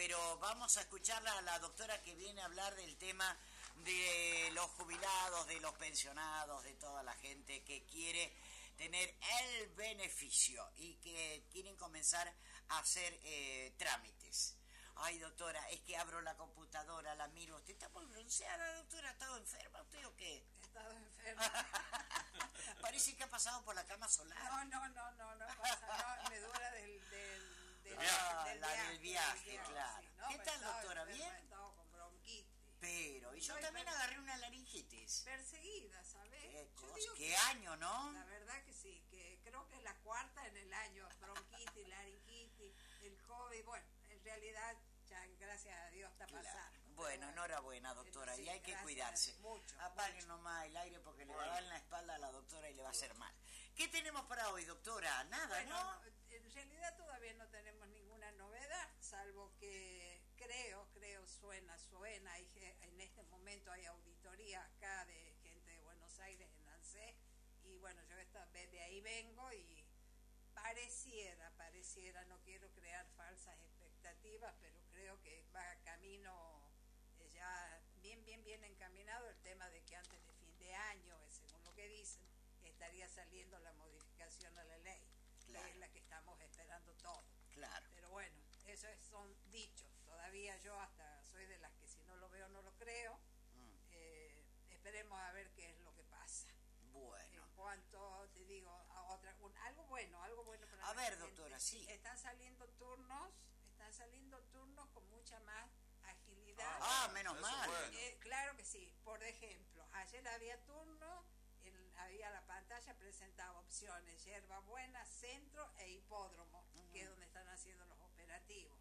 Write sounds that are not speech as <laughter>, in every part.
pero vamos a escucharla a la doctora que viene a hablar del tema de los jubilados, de los pensionados, de toda la gente que quiere tener el beneficio y que quieren comenzar a hacer eh, trámites. Ay, doctora, es que abro la computadora, la miro. ¿Usted está muy bronceada, doctora? ¿Ha estado enferma usted o qué? He estado enferma. <laughs> Parece que ha pasado por la cama solar. No, no, no, no, no pasa, no, me dura del, del, del, Ah, del la viaje, del viaje, claro. sí, ¿Qué tal, doctora? ¿Bien? con bronquitis. Pero, y yo también agarré una laringitis. Perseguida, ¿sabes? Qué, Yo cosa, digo qué que- año, ¿no? La verdad que sí, que creo que es la cuarta en el año, bronquitis, laringitis, el COVID, bueno, en realidad ya gracias a Dios está Claro. pasando. Bueno, enhorabuena, doctora, Sí, y hay que cuidarse. Mucho. Apaguen mucho. nomás el aire porque le va a dar en la espalda a la doctora y le va a hacer mal. ¿Qué tenemos para hoy, doctora? Nada, Bueno, ¿no? En realidad todavía no tenemos ninguna novedad, salvo que creo, creo, suena, suena, hay en este momento hay auditoría acá de gente de Buenos Aires en ANSE, y bueno, yo esta, de ahí vengo y pareciera, pareciera, no quiero crear falsas expectativas, pero creo que va camino eh, ya bien, bien, bien encaminado el tema de que antes de fin de año, eh, según lo que dicen, estaría saliendo la modificación a la ley, Claro. que es la que estamos esperando todos. Claro. Pero bueno, eso es- son dichos. Todavía yo hasta soy de las que si no lo veo no lo creo. Mm, Eh, esperemos a ver qué es lo que pasa. Bueno. En cuanto, te digo, a otra, un- algo bueno, algo bueno para A la ver, gente. doctora, sí. Están saliendo turnos, están saliendo turnos con mucha más agilidad. Ah, menos Eso mal. bueno. Eh, claro que sí. Por ejemplo, ayer había turno, en- había la pantalla presentaba opciones, hierba buena, centro e hipódromo, que es donde están haciendo los operativos.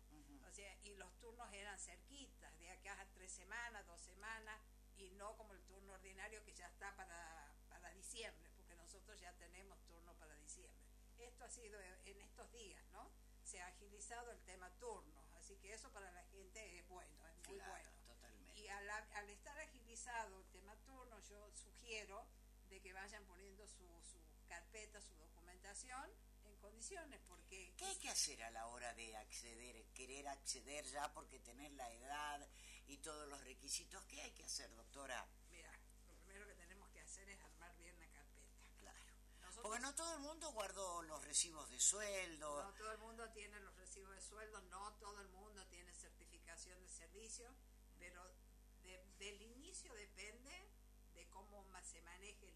O sea, y los turnos eran cerquitas, de acá a tres semanas, dos semanas, y no como el turno ordinario que ya está para, para diciembre, porque nosotros ya tenemos turno para diciembre. Esto ha sido en estos días, ¿no? Se ha agilizado el tema turnos, así que eso para la gente es bueno, es muy Claro, bueno. totalmente. Y al, al estar agilizado el tema turno, yo sugiero de que vayan poniendo su, su carpeta, su documentación en condiciones, porque ¿Qué hay que hacer a la hora de acceder, querer acceder ya porque tener la edad y todos los requisitos? ¿Qué hay que hacer, doctora? mira, lo primero que tenemos que hacer es armar bien la carpeta. Claro. Nosotros- Porque no todo el mundo guardó los recibos de sueldo. No todo el mundo tiene los recibos de sueldo, no todo el mundo tiene certificación de servicio, pero de- del inicio depende de cómo se maneje el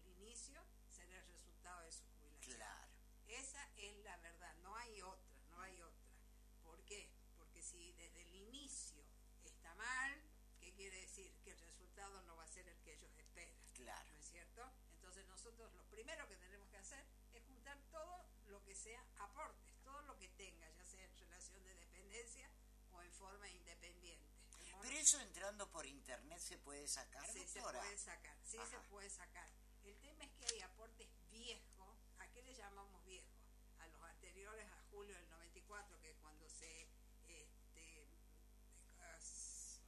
Claro. ¿No es cierto? Entonces nosotros lo primero que tenemos que hacer es juntar todo lo que sea aportes, todo lo que tenga, ya sea en relación de dependencia o en forma independiente. Pero eso entrando por internet se puede sacar, Sí, se puede sacar, sí se puede sacar. El tema es que hay aportes viejos, ¿a qué le llamamos viejos? A los anteriores a julio del 94, que es cuando se, este,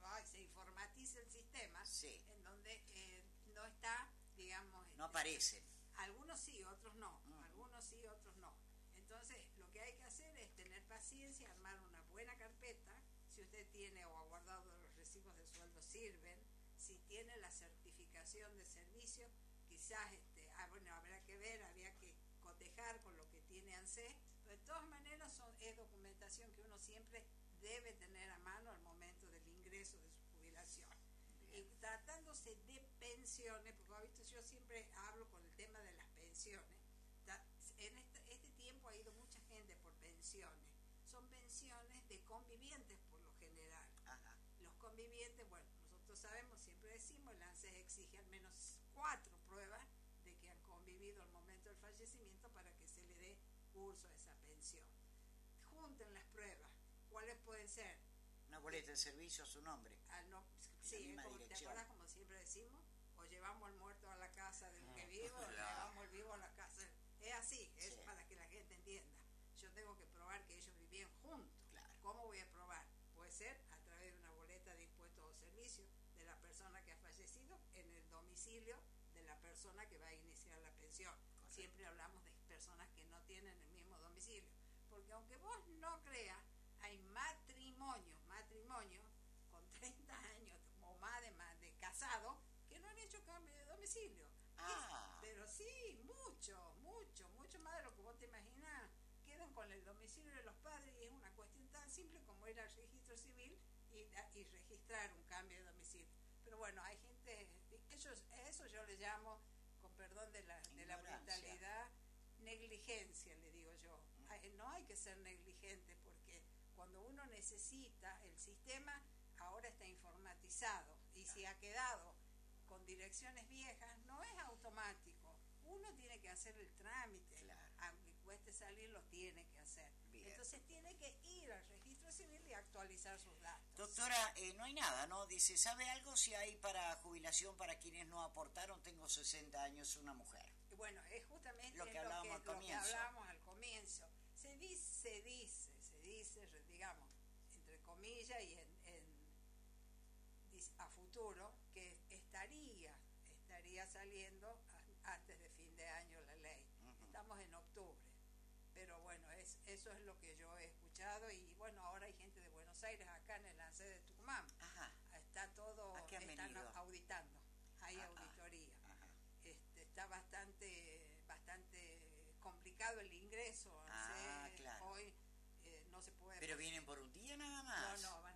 ay, se informatiza el sistema, Sí. en donde eh, no está, digamos... No aparecen. algunos sí, otros no. Mm. Algunos sí, otros no. Entonces, lo que hay que hacer es tener paciencia, armar una buena carpeta. Si usted tiene o ha guardado los recibos de sueldo, sirven. Si tiene la certificación de servicio, quizás, este, ah, bueno, habrá que ver, habría que cotejar con lo que tiene ANSE. Pero de todas maneras, son, es documentación que uno siempre debe tener a mano al momento del ingreso de su tratándose de pensiones, porque visto, yo siempre hablo con el tema de las pensiones. En este, este tiempo ha ido mucha gente por pensiones. Son pensiones de convivientes por lo general. Ajá. Los convivientes, bueno, nosotros sabemos, siempre decimos, el ANSES exige al menos cuatro pruebas de que han convivido al momento del fallecimiento para que se le dé curso a esa pensión. Junten las pruebas. ¿Cuáles pueden ser? Boleta de servicio a su nombre. al no, sí, como, ¿te acuerdas como siempre decimos? O llevamos al muerto a la casa del que vive, o <laughs> claro. llevamos al vivo a la casa. Es así, es Sí. para que la gente entienda. Yo tengo que probar que ellos vivían juntos. Claro. ¿Cómo voy a probar? Puede ser a través de una boleta de impuestos o servicios de la persona que ha fallecido en el domicilio de la persona que va a iniciar la pensión. Correcto. Siempre hablamos de personas que no tienen el mismo domicilio. Porque aunque vos no creas, hay matrimonios, matrimonios cambio de domicilio. Ah. pero sí, mucho, mucho, mucho más de lo que vos te imaginás. Quedan con el domicilio de los padres y es una cuestión tan simple como ir al registro civil y, y registrar un cambio de domicilio. Pero bueno, hay gente, ellos, eso yo le llamo, con perdón de la, de la brutalidad, negligencia, le digo yo. No hay que ser negligente porque cuando uno necesita, el sistema ahora está informatizado y si ha quedado direcciones viejas, no es automático. Uno tiene que hacer el trámite, aunque cueste salir, lo tiene que hacer. Entonces tiene que ir al registro civil y actualizar sus datos. Doctora, eh, no hay nada, ¿no? Dice, ¿sabe algo si hay para jubilación para quienes no aportaron? Tengo 60 años, una mujer. Bueno, es justamente lo que hablábamos, al, comienzo. al comienzo. Se dice, se dice, se dice, digamos, entre comillas y en, a futuro, saliendo antes de fin de año la ley. Estamos en octubre. Pero bueno, es, eso es lo que yo he escuchado y bueno, ahora hay gente de Buenos Aires acá en el lance de Tucumán. Está todo, están auditando, hay auditoría. Este, está bastante, bastante complicado el ingreso. Ah, Hoy eh, no se puede. Pero vienen por un día nada más. No, no,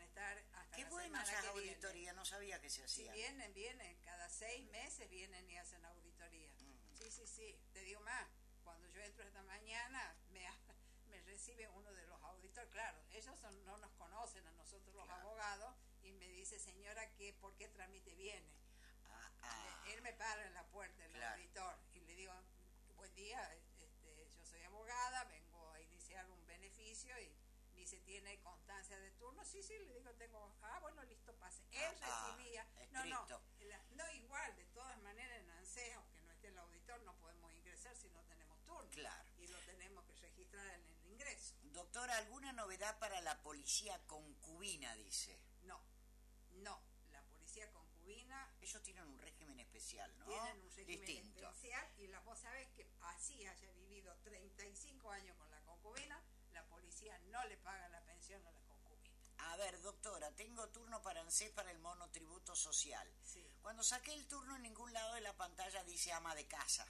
van a estar hasta Qué la bueno esa auditoría, no sabía que se hacía. Sí, vienen, vienen, cada seis meses vienen y hacen auditoría. Sí, sí, sí, te digo más, cuando yo entro esta mañana me, <laughs> me recibe uno de los auditores, claro, ellos no nos conocen a nosotros los abogados y me dice, señora, ¿qué, ¿por qué trámite viene? Ah, ah. Él me para en la puerta, el auditor, y le digo, buen día, este, yo soy abogada, vengo a iniciar un beneficio y dice, ¿tiene constancia de turno? Sí, sí, le digo, tengo, ah, bueno, listo, pase. Él ah, recibía, no, no, no, igual, de todas maneras en ANSES, aunque no esté el auditor, no podemos ingresar si no tenemos turno. Claro. Y lo tenemos que registrar en el ingreso. Doctora, ¿alguna novedad para la policía concubina, dice? No, no, la policía concubina... Ellos tienen un régimen especial, ¿no? Tienen un régimen especial y la, vos sabés que así haya vivido 35 años con la concubina, policía no le paga la pensión a la concubina. A ver, doctora, tengo turno para ANSES para el monotributo social. Cuando saqué el turno en ningún lado de la pantalla dice ama de casa.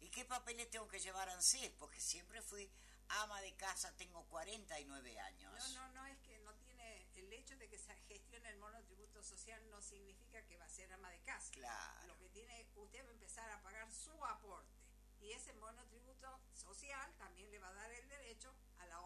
¿Y qué papeles tengo que llevar a ANSES? Porque siempre fui ama de casa, tengo 49 años. No, no, no, es que no tiene, el hecho de que se gestione el monotributo social no significa que va a ser ama de casa. Claro. Lo que tiene, usted va a empezar a pagar su aporte y ese monotributo social también le va a dar el derecho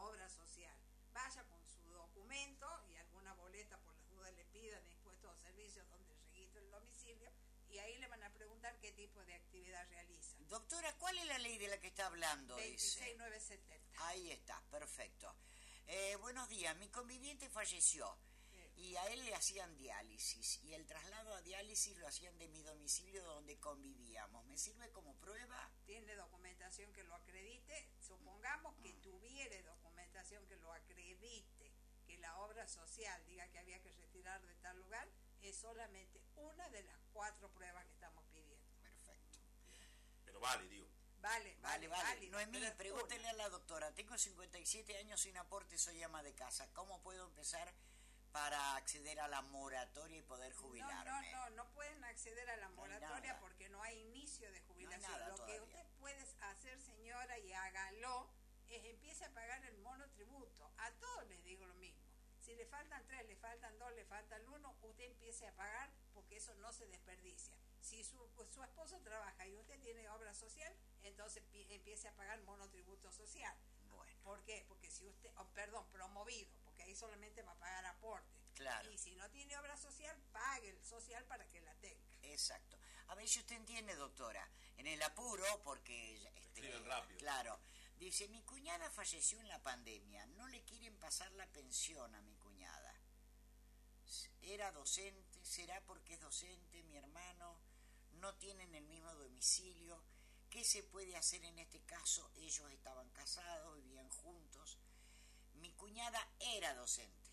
obra social. Vaya con su documento y alguna boleta por las dudas le pidan impuestos o servicios donde registre el domicilio y ahí le van a preguntar qué tipo de actividad realiza. Doctora, ¿cuál es la ley de la que está hablando? 26970. Ahí está, perfecto. Eh, buenos días, mi conviviente falleció y a él le hacían diálisis y el traslado a diálisis lo hacían de mi domicilio donde convivíamos. ¿Me sirve como prueba? Tiene documentación que lo acredite. Supongamos que tuviere documentación que lo acredite, que la obra social diga que había que retirar de tal lugar, es solamente una de las cuatro pruebas que estamos pidiendo. Perfecto. Pero vale, digo. Vale, vale, vale. No es mío, pregúntele a la doctora. Tengo 57 años sin aporte, soy ama de casa. ¿Cómo puedo empezar para acceder a la moratoria y poder jubilarme. No, no, no, no pueden acceder a la moratoria porque no hay inicio de jubilación. Lo que usted puede hacer, señora, y hágalo, es empiece a pagar el monotributo. A todos les digo lo mismo. Si le faltan tres, le faltan dos, le faltan uno, usted empiece a pagar porque eso no se desperdicia. Si su, su esposo trabaja y usted tiene obra social, entonces empiece a pagar monotributo social. Bueno. ¿Por qué? Porque si usted, oh, perdón, promovido, que ahí solamente va a pagar aporte. Claro. Y si no tiene obra social, pague el social para que la tenga. Exacto. A ver si usted entiende, doctora. En el apuro, porque... Este, rápido. Claro. Dice, mi cuñada falleció en la pandemia. No le quieren pasar la pensión a mi cuñada. Era docente, será porque es docente, mi hermano. No tienen el mismo domicilio. ¿Qué se puede hacer en este caso? Ellos estaban casados, vivían juntos mi cuñada era docente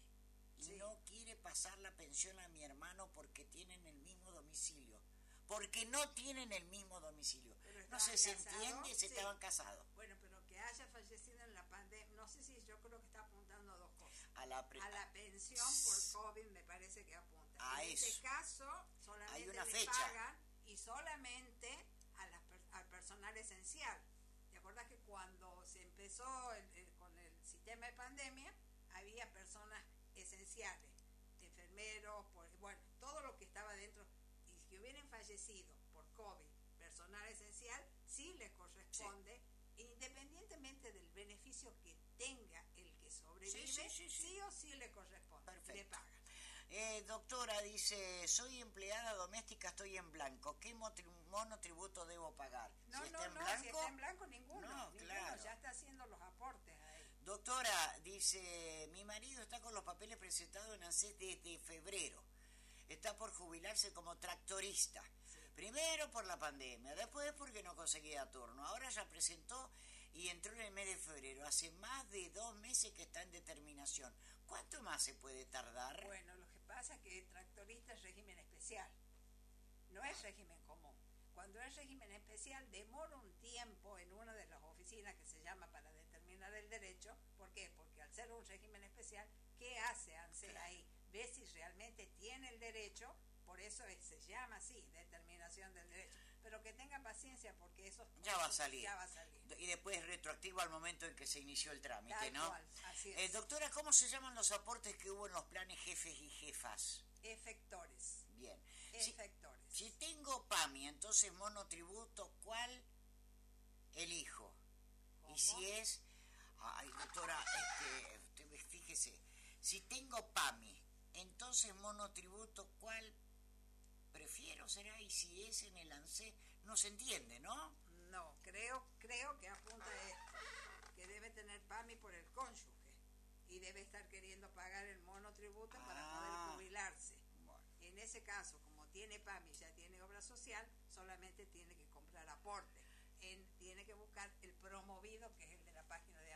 y no quiere pasar la pensión a mi hermano porque tienen el mismo domicilio. Porque no tienen el mismo domicilio. No sé, ¿se entiende? Se estaban casados. Bueno, pero que haya fallecido en la pandemia, no sé si yo creo que está apuntando a dos cosas. A la, a la pensión por COVID me parece que apunta. A en eso. este caso, solamente Hay una le fecha. pagan y solamente a las al personal esencial. ¿Te acuerdas que cuando se empezó el- el- con el sistema de pandemia, había personas esenciales, enfermeros, por- bueno, todo lo que estaba dentro, y que hubieran fallecido por COVID, personal esencial, sí le corresponde, independientemente del beneficio que tenga el que sobrevive, Sí, sí, sí, sí. o sí le corresponde, le Perfecto. pagan. Eh, doctora, dice, soy empleada doméstica, estoy en blanco. ¿Qué monotributo debo pagar? No, si no, está en no, blanco, si está en blanco ninguno, No, ninguno, claro. ya está haciendo los aportes. Doctora, dice, mi marido está con los papeles presentados en ANSES desde febrero. Está por jubilarse como tractorista. Primero por la pandemia, después porque no conseguía turno. Ahora ya presentó y entró en el mes de febrero. Hace más de dos meses que está en determinación. ¿Cuánto más se puede tardar? Bueno, lo que pasa es que tractorista es régimen especial, no es régimen común. Cuando es régimen especial demora un tiempo en una de las oficinas que se llama para determinar el derecho. ¿Por qué? Porque al ser un régimen especial, ¿qué hace ANSES ahí? Ve si realmente tiene el derecho, por eso es- se llama así, determinación del derecho. Pero que tenga paciencia porque eso Ya va a salir. Ya va a salir. Y después retroactivo al momento en que se inició el trámite, Tal ¿no? cual, así Eh, doctora, ¿cómo se llaman los aportes que hubo en los planes jefes y jefas? Efectores. Bien. Si, Efectores. si tengo PAMI, entonces monotributo, ¿cuál elijo? ¿Cómo? Y si es... Ay, doctora, este, fíjese, si tengo PAMI, entonces monotributo, ¿cuál prefiero será? Y si es en el ANSES, no se entiende, ¿no? No, creo, creo que apunta esto, que debe tener PAMI por el cónyuge y debe estar queriendo pagar el monotributo para Ah. poder jubilarse. Bueno. En ese caso, como tiene PAMI, ya tiene obra social, solamente tiene que comprar aporte. En- tiene que buscar el promovido, que es el de la página de.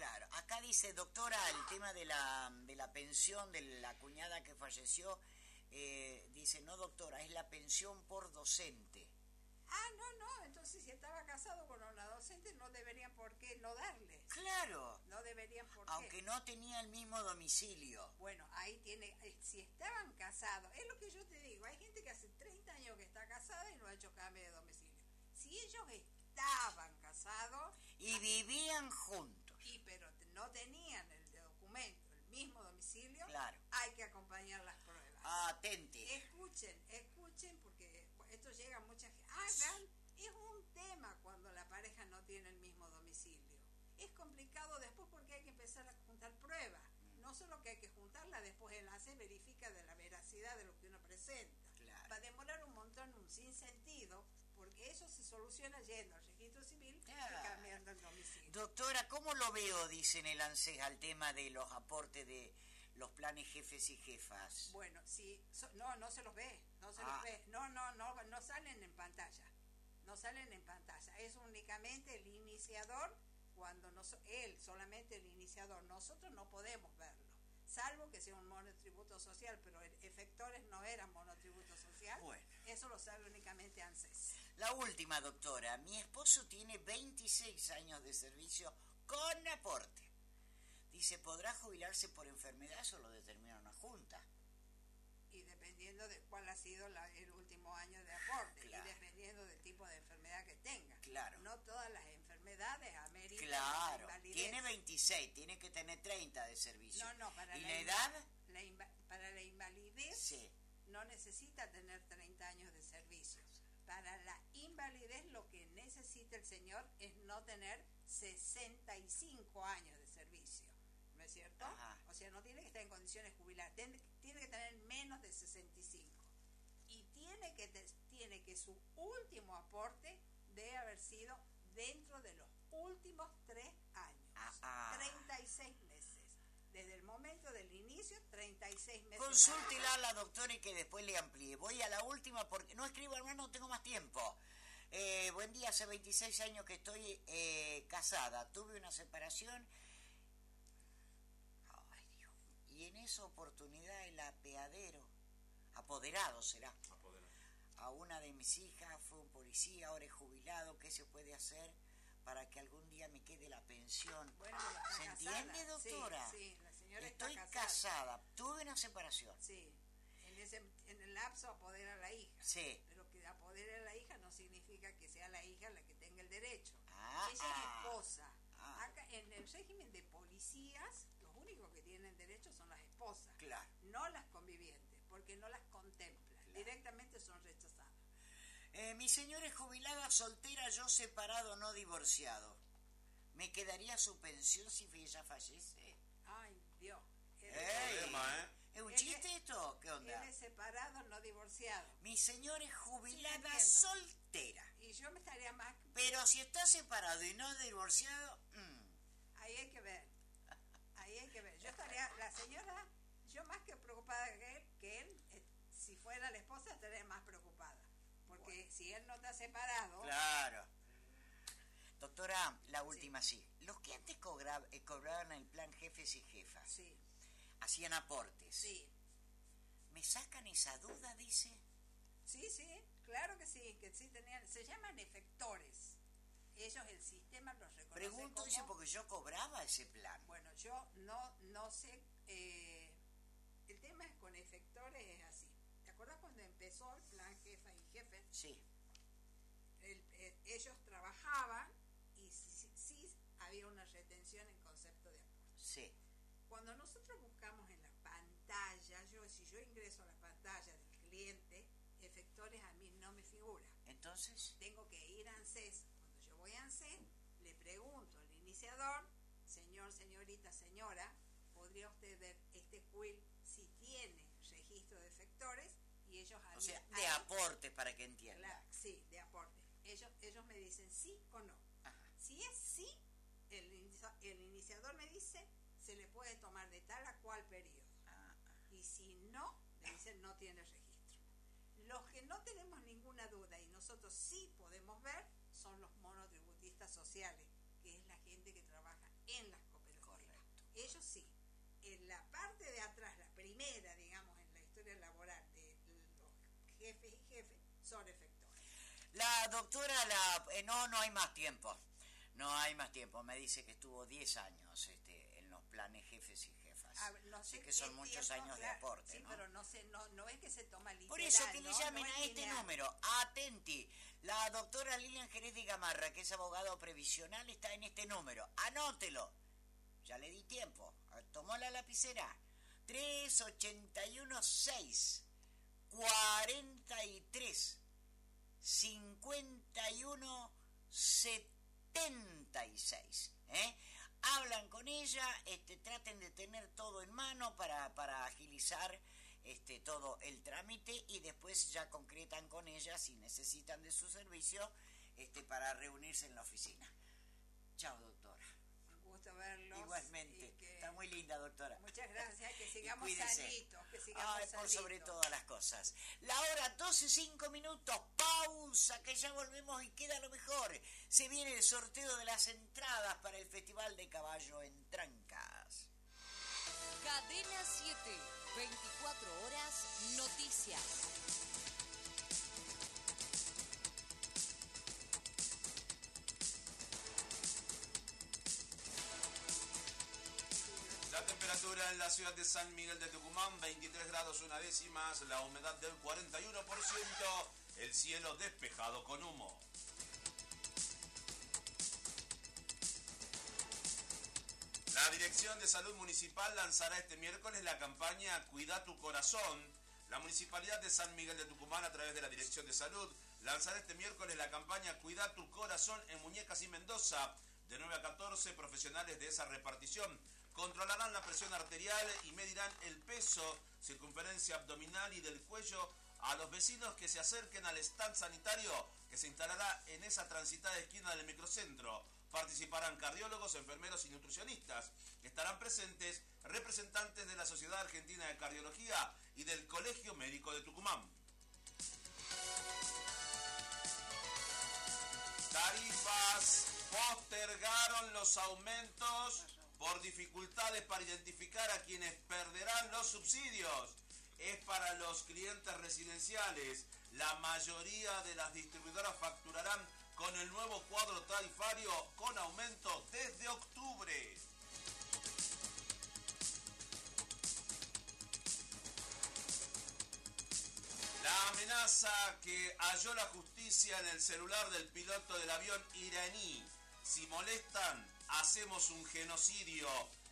Claro, acá dice, doctora, el tema de la, de la pensión de la cuñada que falleció, eh, dice, no doctora, es la pensión por docente. Ah, no, no, entonces si estaba casado con una docente no deberían por qué no darle. Claro, No deberían por qué. aunque no tenía el mismo domicilio. Bueno, ahí tiene, eh, si estaban casados, es lo que yo te digo, hay gente que hace 30 años que está casada y no ha hecho cambio de domicilio. Si ellos estaban casados, Y vivían juntos. Y pero no tenían el documento, el mismo domicilio, Claro. hay que acompañar las pruebas. Atente. Escuchen, escuchen, porque esto llega a mucha gente. Hagan, es un tema cuando la pareja no tiene el mismo domicilio. Es complicado después porque hay que empezar a juntar pruebas. No solo que hay que juntarla, después el ACE verifica de la veracidad de lo que uno presenta. Claro. Va a demorar un montón, un sinsentido, eso se soluciona yendo al registro civil y cambiando el domicilio. Doctora, ¿cómo lo veo, dice en el ANSES, al tema de los aportes de los planes jefes y jefas? Bueno, so- no, no se los ve, no se Ah. los ve, no, no, no, no salen en pantalla, no salen en pantalla, es únicamente el iniciador cuando no, so- él solamente el iniciador, nosotros no podemos verlo, salvo que sea un monotributo social, pero el efectores no eran monotributo social, Bueno. eso lo sabe únicamente ANSES. La última, doctora. Mi esposo tiene 26 años de servicio con aporte. Dice, ¿podrá jubilarse por enfermedad? Eso lo determina una junta. Y dependiendo de cuál ha sido la- el último año de aporte Claro. y dependiendo del tipo de enfermedad que tenga. Claro. No todas las enfermedades ameritan Claro. Tiene 26, tiene que tener 30 de servicio. No, no, para ¿Y la edad? La para la invalidez Sí. no necesita tener 30 años de servicio. Para la invalidez lo que necesita el señor es no tener 65 años de servicio. ¿No es cierto? Ajá. O sea, no tiene que estar en condiciones jubiladas, tiene, tiene que tener menos de 65. Y tiene que, tiene que su último aporte debe haber sido dentro de los últimos tres años. Ah, ah. 36 meses. Desde el momento del inicio, 36 meses. Consúltela a la doctora y que después le amplíe. Voy a la última porque no escribo, hermano, no tengo más tiempo. Eh, buen día, hace 26 años que estoy eh, casada. Tuve una separación. Ay, Dios. Y en esa oportunidad el apeadero, apoderado será, Apoderado. a una de mis hijas fue un policía, ahora es jubilado. ¿Qué se puede hacer para que algún día me quede la pensión? Bueno, ¿Se casada. entiende, doctora? Sí, sí, la señora Estoy está casada. casada, tuve una separación. Sí. En ese, en el lapso apodera a la hija. Sí. Pero que apodere a la hija no significa que sea la hija la que tenga el derecho. Ah, Ella ah. es esposa. Ah. Acá en el régimen de policías, los únicos que tienen derecho son las esposas, Claro. no las convivientes, porque no las contemplan. Claro. Directamente son rechazadas. Eh, mi señora es jubilada, soltera, yo separado, no divorciado. ¿Me quedaría su pensión si ella fallece? Ay, Dios. Problema, ¿eh? ¿Es un Él chiste es- esto? ¿Qué él onda? es separado, no divorciado. Mi señora es jubilada, soltera. Y yo me estaría más... Pero si está separado y no divorciado, mm, Ahí hay que ver. Ahí hay que ver. Yo estaría, la señora, yo más que preocupada que él, que él eh, si fuera la esposa, estaría más preocupada. Porque si él no está separado, claro. Doctora, la última sí. Los que antes eh, cobraban el plan jefes y jefas, sí, hacían aportes. sí, ¿Me sacan esa duda, dice? sí, sí, claro que sí, que sí tenían, se llaman efectores. Ellos, el sistema los reconoce Pregunto, como- dice, porque yo cobraba ese plan. Bueno, yo no, no sé, eh, el tema es con efectores es así. ¿Te acuerdas cuando empezó el plan jefa y jefe? Sí, el- eh, ellos trabajaban y sí, sí- sí había una retención en concepto de aporte. sí. Cuando nosotros buscamos en la pantalla, yo si yo ingreso a la pantalla del cliente, efectores a mí no me figura. Entonces, Tengo que ir a ANSES. Cuando yo voy a ANSES, le pregunto al iniciador, señor, señorita, señora, ¿podría usted ver este quill si tiene registro de efectores? Y ellos o sea, de ahí- aporte para que entienda. Sí, de aporte. Ellos, ellos me dicen sí o no. Ajá. Si es sí, el, inicia- el iniciador me dice, se le puede tomar de tal a cual periodo. Ah, Y si no, me dicen no tiene registro. Los que no tenemos ninguna duda y nosotros sí podemos ver son los monotributistas sociales, que es la gente que trabaja en las cooperativas. Correcto. Ellos sí. En la parte de atrás, la primera, digamos, en la historia laboral de los jefes y jefes, son efectores. La doctora, la, eh, no, no hay más tiempo. No hay más tiempo. Me dice que estuvo 10 años este, en los planes jefes y jefas. A no Así sé que son muchos tiempo, años de claro, aporte, sí, ¿no? pero no sé, no, no es que se toma literal, Por eso que le llamen No es a este lineal. número. Atenti. La doctora Lilian Jerez de Gamarra, que es abogado previsional, está en este número. Anótelo. Ya le di tiempo. Tomó la lapicera. 3816 43 51 76. ¿eh? Hablan con ella, este, traten de tener todo en mano para, para agilizar este, todo el trámite y después ya concretan con ella si necesitan de su servicio este, para reunirse en la oficina. Chao, doctora. Un gusto verlos. Igualmente. Está muy linda, doctora. Muchas gracias, que sigamos sanitos, que sigamos Ay, por sanitos. sobre todas las cosas. La hora 12, 5 minutos, pausa, que ya volvemos y queda lo mejor. Se viene el sorteo de las entradas para el Festival de Caballo en Trancas. Cadena 7, 24 horas, noticias. Temperatura en la ciudad de San Miguel de Tucumán, 23 grados una décimas, la humedad del 41%, el cielo despejado con humo. La Dirección de Salud Municipal lanzará este miércoles la campaña Cuida tu corazón. La Municipalidad de San Miguel de Tucumán, a través de la Dirección de Salud, lanzará este miércoles la campaña Cuida tu corazón en Muñecas y Mendoza. De 9 a 14 profesionales de esa repartición controlarán la presión arterial y medirán el peso, circunferencia abdominal y del cuello a los vecinos que se acerquen al stand sanitario que se instalará en esa transitada esquina del microcentro. Participarán cardiólogos, enfermeros y nutricionistas. Estarán presentes representantes de la Sociedad Argentina de Cardiología y del Colegio Médico de Tucumán. Tarifas postergaron los aumentos por dificultades para identificar a quienes perderán los subsidios. Es para los clientes residenciales. La mayoría de las distribuidoras facturarán con el nuevo cuadro tarifario con aumento desde octubre. NASA que halló la justicia en el celular del piloto del avión iraní. Si molestan, hacemos un genocidio.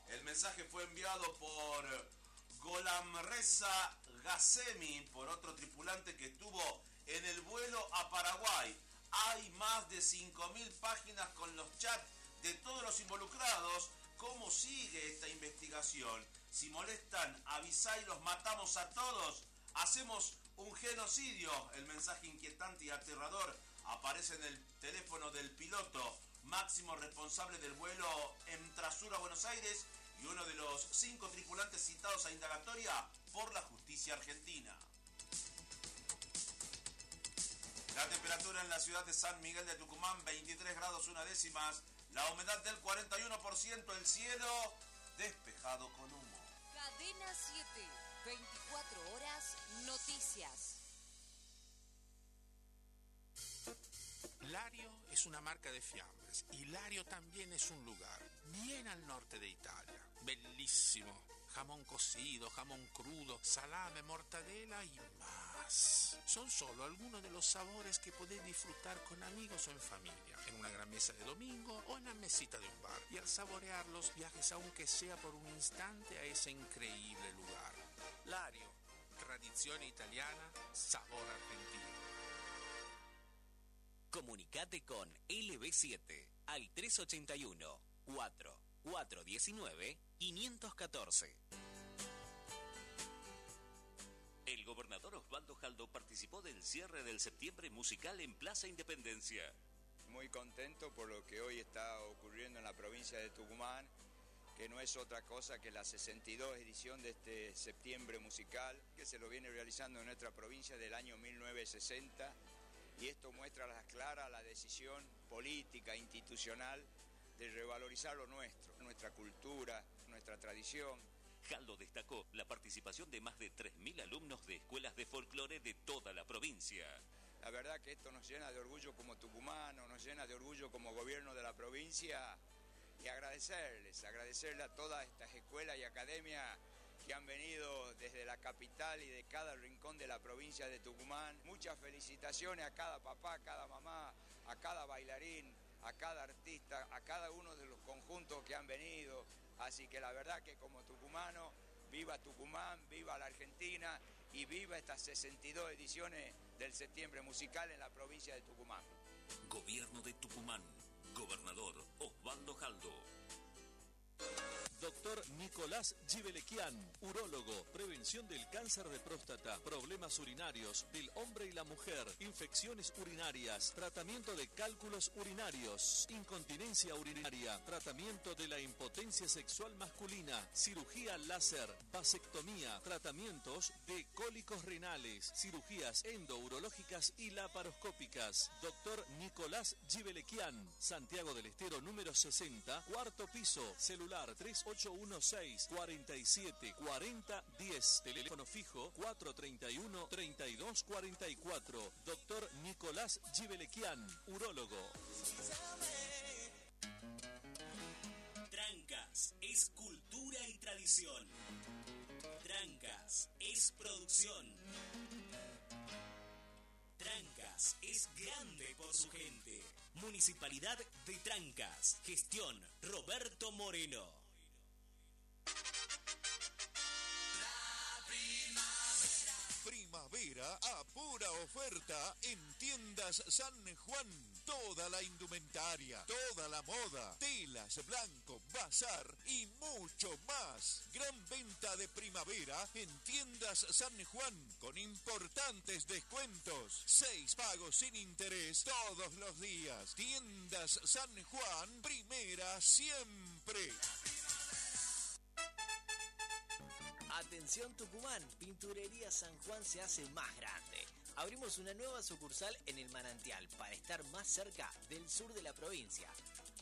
El mensaje fue enviado por Golamreza Gassemi, por otro tripulante que estuvo en el vuelo a Paraguay. Hay más de 5.000 páginas con los chats de todos los involucrados. ¿Cómo sigue esta investigación? Si molestan, avisá y los matamos a todos. Hacemos un genocidio. El mensaje inquietante y aterrador aparece en el teléfono del piloto, máximo responsable del vuelo en Trasura, Buenos Aires, y uno de los cinco tripulantes citados a indagatoria por la justicia argentina. La temperatura en la ciudad de San Miguel de Tucumán, 23 grados una décimas. La humedad del 41%, el cielo despejado con humo. Cadena 7, 24 horas, noticias. Lario es una marca de fiambres y Lario también es un lugar, bien al norte de Italia. Bellísimo. Jamón cocido, jamón crudo, salame, mortadela y más. Son solo algunos de los sabores que podés disfrutar con amigos o en familia, en una gran mesa de domingo o en la mesita de un bar. Y al saborearlos viajes aunque sea por un instante a ese increíble lugar. Lario, tradición italiana, sabor argentino. Comunicate con LB7 al 381 4 419 514. El gobernador Osvaldo Jaldo participó del cierre del septiembre musical en Plaza Independencia. Muy contento por lo que hoy está ocurriendo en la provincia de Tucumán, que no es otra cosa que la 62 edición de este septiembre musical, que se lo viene realizando en nuestra provincia del año 1960 y esto muestra a las claras la decisión política, institucional, de revalorizar lo nuestro, nuestra cultura, nuestra tradición. Jaldo destacó la participación de más de 3.000 alumnos de escuelas de folclore de toda la provincia. La verdad que esto nos llena de orgullo como tucumanos, nos llena de orgullo como gobierno de la provincia y agradecerles, agradecerle a todas estas escuelas y academias que han venido desde la capital y de cada rincón de la provincia de Tucumán. Muchas felicitaciones a cada papá, a cada mamá, a cada bailarín, a cada artista, a cada uno de los conjuntos que han venido. Así que la verdad que como tucumano, viva Tucumán, viva la Argentina y viva estas 62 ediciones del septiembre musical en la provincia de Tucumán. Gobierno de Tucumán. Gobernador Osvaldo Jaldo. Doctor Nicolás Gibelequian, urólogo, prevención del cáncer de próstata, problemas urinarios del hombre y la mujer, infecciones urinarias, tratamiento de cálculos urinarios, incontinencia urinaria, tratamiento de la impotencia sexual masculina, cirugía láser, vasectomía, tratamientos de cólicos renales, cirugías endourológicas y laparoscópicas. Doctor Nicolás Gibelequian, Santiago del Estero número 60, cuarto piso, celular 3 816 47 40 10. Teléfono fijo 431 32 44. Doctor Nicolás Gibelequian, urólogo. Trancas es cultura y tradición. Trancas es producción. Trancas es grande por su gente. Municipalidad de Trancas. Gestión Roberto Moreno. Oferta en tiendas San Juan. Toda la indumentaria, toda la moda, telas, blanco, bazar y mucho más. Gran venta de primavera en tiendas San Juan con importantes descuentos. Seis pagos sin interés todos los días. Tiendas San Juan, primera siempre. Atención Tucumán, Pinturería San Juan se hace más grande. Abrimos una nueva sucursal en el Manantial para estar más cerca del sur de la provincia.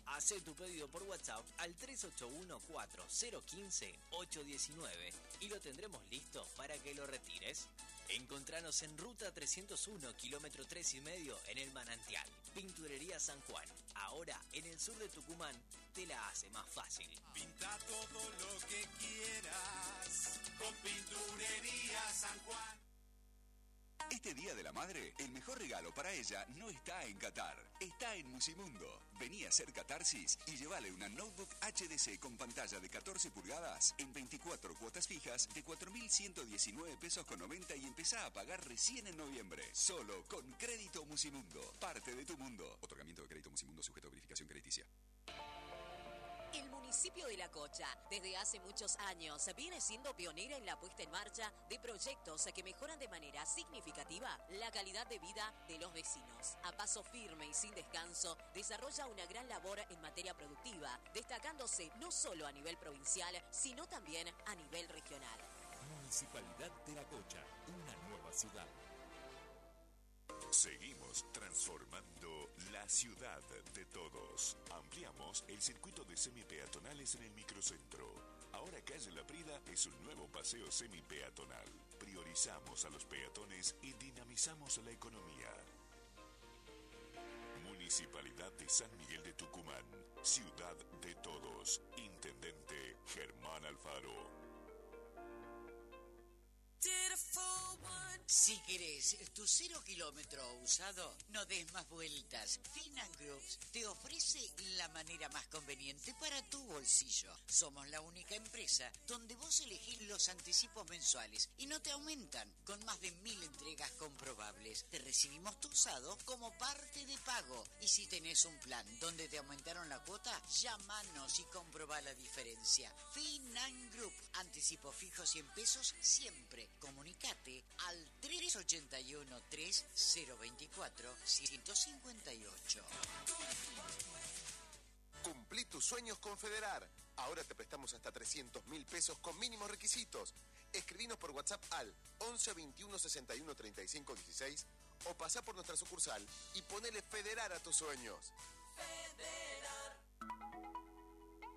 Hacé tu pedido por WhatsApp al 381-4015-819 y lo tendremos listo para que lo retires. Encontranos en Ruta 301, kilómetro 3 y medio en el Manantial. Pinturería San Juan. Ahora en el sur de Tucumán te la hace más fácil. Pinta todo lo que quieras con Pinturería San Juan. Este Día de la Madre, el mejor regalo para ella no está en Qatar, está en Musimundo. Vení a hacer catarsis y llévale una notebook HDC con pantalla de 14 pulgadas en 24 cuotas fijas de 4.119 pesos con 90 y empezá a pagar recién en noviembre. Solo con Crédito Musimundo. Parte de tu mundo. Otorgamiento de crédito Musimundo sujeto a verificación crediticia. El municipio de La Cocha, desde hace muchos años, viene siendo pionera en la puesta en marcha de proyectos que mejoran de manera significativa la calidad de vida de los vecinos. A paso firme y sin descanso, desarrolla una gran labor en materia productiva, destacándose no solo a nivel provincial, sino también a nivel regional. Municipalidad de La Cocha, una nueva ciudad. Seguimos transformando la ciudad de todos. Ampliamos el circuito de semipeatonales en el microcentro. Ahora calle La Prida es un nuevo paseo semipeatonal. Priorizamos a los peatones y dinamizamos la economía. Municipalidad de San Miguel de Tucumán. Ciudad de todos. Intendente Germán Alfaro. Si querés tu cero kilómetro usado, no des más vueltas. Finan Groups te ofrece la manera más conveniente para tu bolsillo. Somos la única empresa donde vos elegís los anticipos mensuales y no te aumentan. Con más de mil entregas comprobables, te recibimos tu usado como parte de pago. Y si tenés un plan donde te aumentaron la cuota, llámanos y comprobá la diferencia. Finan Group, anticipos fijos 100 pesos siempre. Comunicate al 381 3024 158. Cumplí tus sueños con Federar. Ahora te prestamos hasta 300 mil pesos con mínimos requisitos. Escribinos por WhatsApp al 11 21 61 35 16 o pasá por nuestra sucursal y ponele Federar a tus sueños.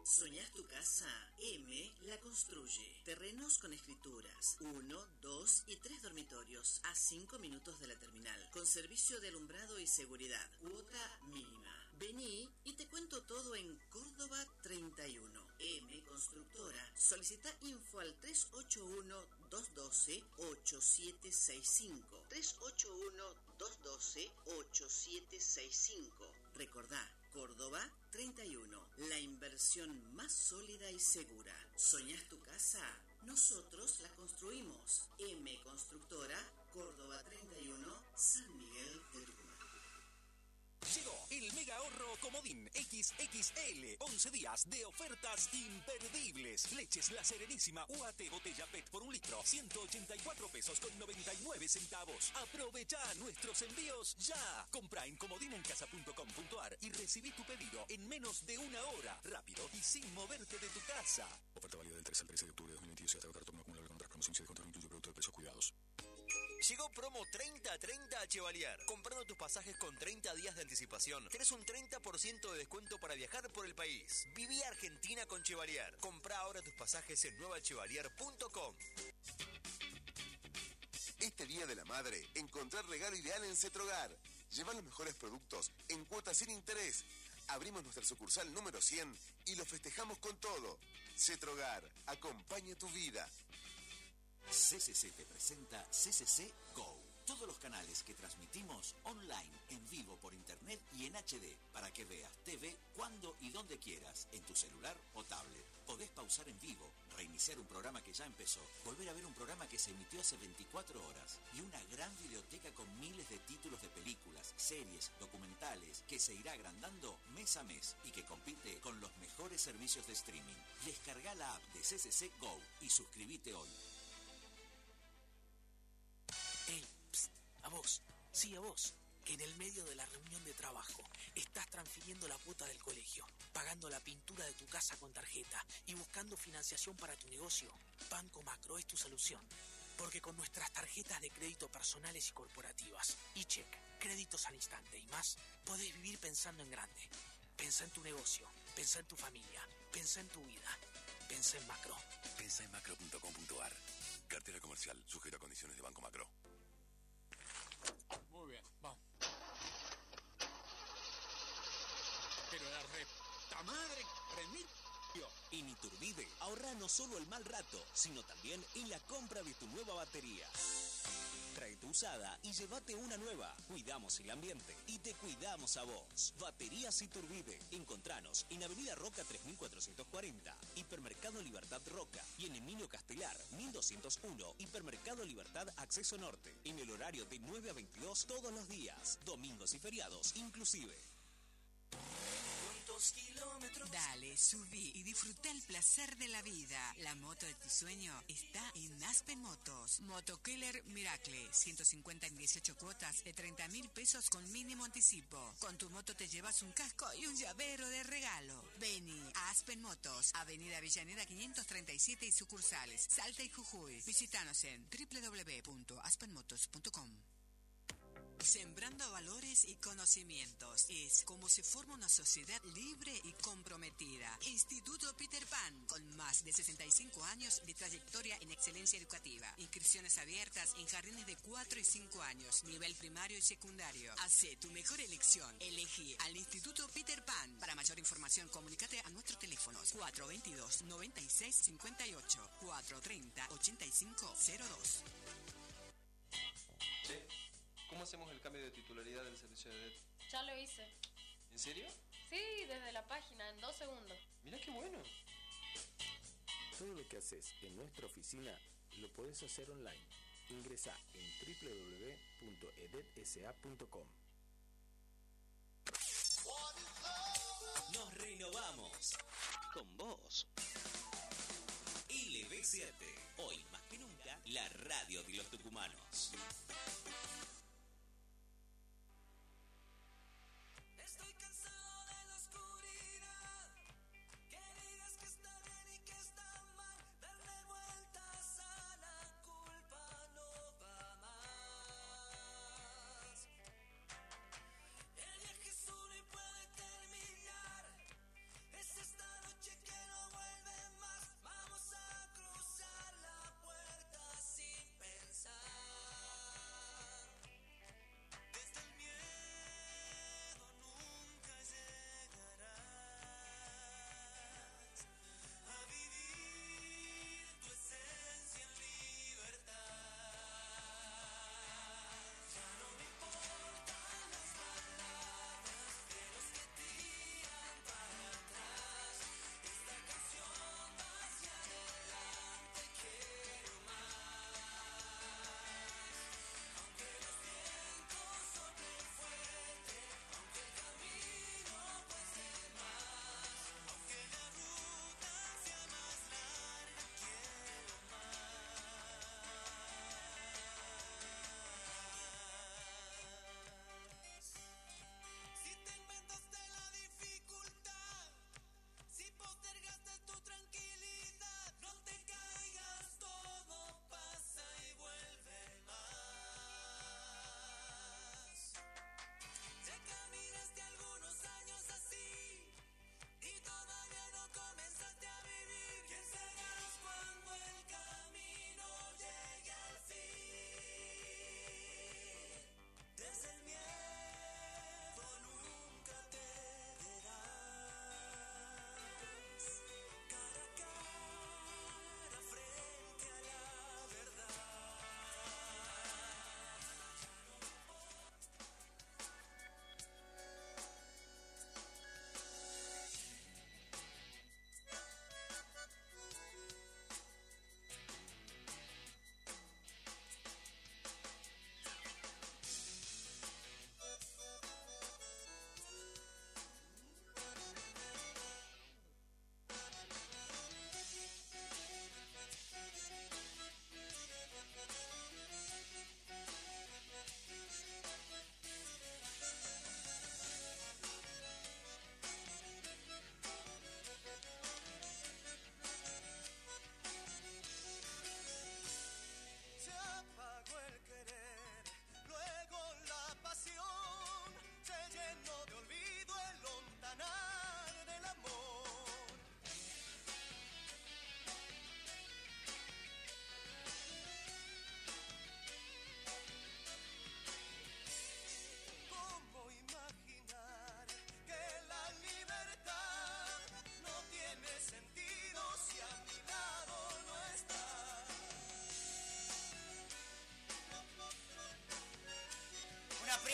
¿Soñás tu casa? M la construye. Terrenos con escrituras. 1, 2 y 3 dormitorios a 5 minutos de la terminal. Con servicio de alumbrado y seguridad. Cuota mínima. Vení y te cuento todo en Córdoba 31. M Constructora. Solicita info al 381-212-8765. 381-212-8765. Recordá, Córdoba 31. La inversión más sólida y segura. ¿Soñás tu casa? Nosotros la construimos. M Constructora, Córdoba 31, San Miguel de Tucumán. Llegó el mega ahorro Comodín XXL. 11 días de ofertas imperdibles. Leches La Serenísima UAT botella PET por un litro. 184 pesos con 99 centavos. Aprovecha nuestros envíos ya. Compra en comodinencasa.com.ar y recibí tu pedido en menos de una hora. Rápido y sin moverte de tu casa. Oferta válida del 3 al 13 de octubre de 2022 hasta turno acumulable con otras promociones y descuentos incluye producto de precios cuidados. Llegó promo 30-30 a Chevalier. Comprando tus pasajes con 30 días de anticipación, tenés un 30% de descuento para viajar por el país. Viví Argentina con Chevalier. Compra ahora tus pasajes en nuevachevalier.com. Este Día de la Madre, encontrar regalo ideal en Cetrogar. Llevar los mejores productos en cuotas sin interés. Abrimos nuestra sucursal número 100 y lo festejamos con todo. Cetrogar, acompaña tu vida. CCC te presenta CCC Go. Todos los canales que transmitimos online, en vivo, por internet y en HD, para que veas TV cuando y donde quieras, en tu celular o tablet. Podés pausar en vivo, reiniciar un programa que ya empezó, volver a ver un programa que se emitió hace 24 horas y una gran biblioteca con miles de títulos de películas, series, documentales, que se irá agrandando mes a mes y que compite con los mejores servicios de streaming. Descarga la app de CCC Go y suscríbete hoy. Sí a vos, que en el medio de la reunión de trabajo estás transfiriendo la cuota del colegio, pagando la pintura de tu casa con tarjeta y buscando financiación para tu negocio. Banco Macro es tu solución. Porque con nuestras tarjetas de crédito personales y corporativas, e-check, créditos al instante y más, podés vivir pensando en grande. Pensa en tu negocio, pensa en tu familia, pensa en tu vida, pensa en macro. Pensa en macro.com.ar. Cartera comercial, sujeta a condiciones de Banco Macro. Pero la reta madre, remil. En Iturbide, ahorra no solo el mal rato, sino también en la compra de tu nueva batería. Usada y llévate una nueva. Cuidamos el ambiente y te cuidamos a vos. Baterías Iturbide. Encontranos en Avenida Roca 3440, Hipermercado Libertad Roca y en Emilio Castelar 1201, Hipermercado Libertad Acceso Norte. En el horario de 9 a 22 todos los días, domingos y feriados inclusive. Dale, subí y disfruta el placer de la vida. La moto de tu sueño está en Aspen Motos. Moto Keller Miracle, 150 en 18 cuotas de 30 mil pesos con mínimo anticipo. Con tu moto te llevas un casco y un llavero de regalo. Vení a Aspen Motos, Avenida Avellaneda 537 y sucursales, Salta y Jujuy. Visítanos en www.aspenmotos.com. Sembrando valores y conocimientos es como se forma una sociedad libre y comprometida. Instituto Peter Pan, con más de 65 años de trayectoria en excelencia educativa. Inscripciones abiertas en jardines de 4 y 5 años, nivel primario y secundario. Hace tu mejor elección. Elegí al Instituto Peter Pan. Para mayor información, comunícate a nuestros teléfonos 422 96 58 430 85 02. ¿Cómo hacemos el cambio de titularidad del servicio de DET? Ya lo hice. ¿En serio? Sí, desde la página, en dos segundos. Mirá qué bueno. Todo lo que haces en nuestra oficina lo podés hacer online. Ingresa en www.edetsa.com. Nos renovamos. Con vos. LB7. Hoy más que nunca, la radio de los tucumanos.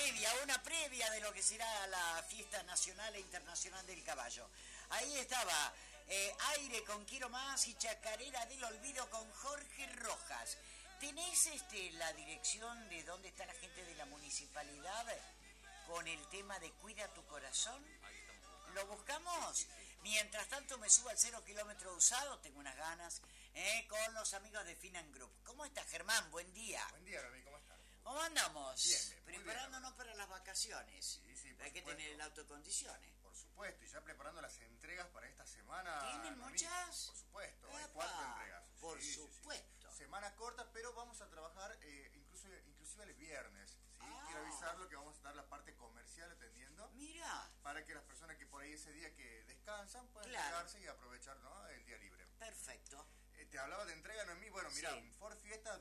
Previa, una previa de lo que será la fiesta nacional e internacional del caballo. Ahí estaba eh, Aire con Quiero Más y Chacarera del Olvido con Jorge Rojas. ¿Tenés este, la dirección de dónde está la gente de la municipalidad con el tema de Cuida tu corazón? ¿Lo buscamos? Mientras tanto me subo al cero kilómetro usado, tengo unas ganas, eh, con los amigos de Finan Group. ¿Cómo está Germán? Buen día. Buen día, Rami, ¿cómo andamos? Bien, Preparándonos para las vacaciones. Sí, sí, por Hay que supuesto. tener el auto en condiciones. Por supuesto, y ya preparando las entregas para esta semana. ¿Tienen muchas? Por supuesto, hay cuatro entregas. por Sí, supuesto. Semana corta, pero vamos a trabajar eh, incluso, inclusive el viernes. Ah. Quiero avisarlo que vamos a estar la parte comercial atendiendo. Mira. Para que las personas que por ahí ese día que descansan puedan Claro. quedarse y aprovechar ¿no? el día libre. Perfecto. Eh, te hablaba de entrega, Noemí. Bueno, mira, un Ford Fiesta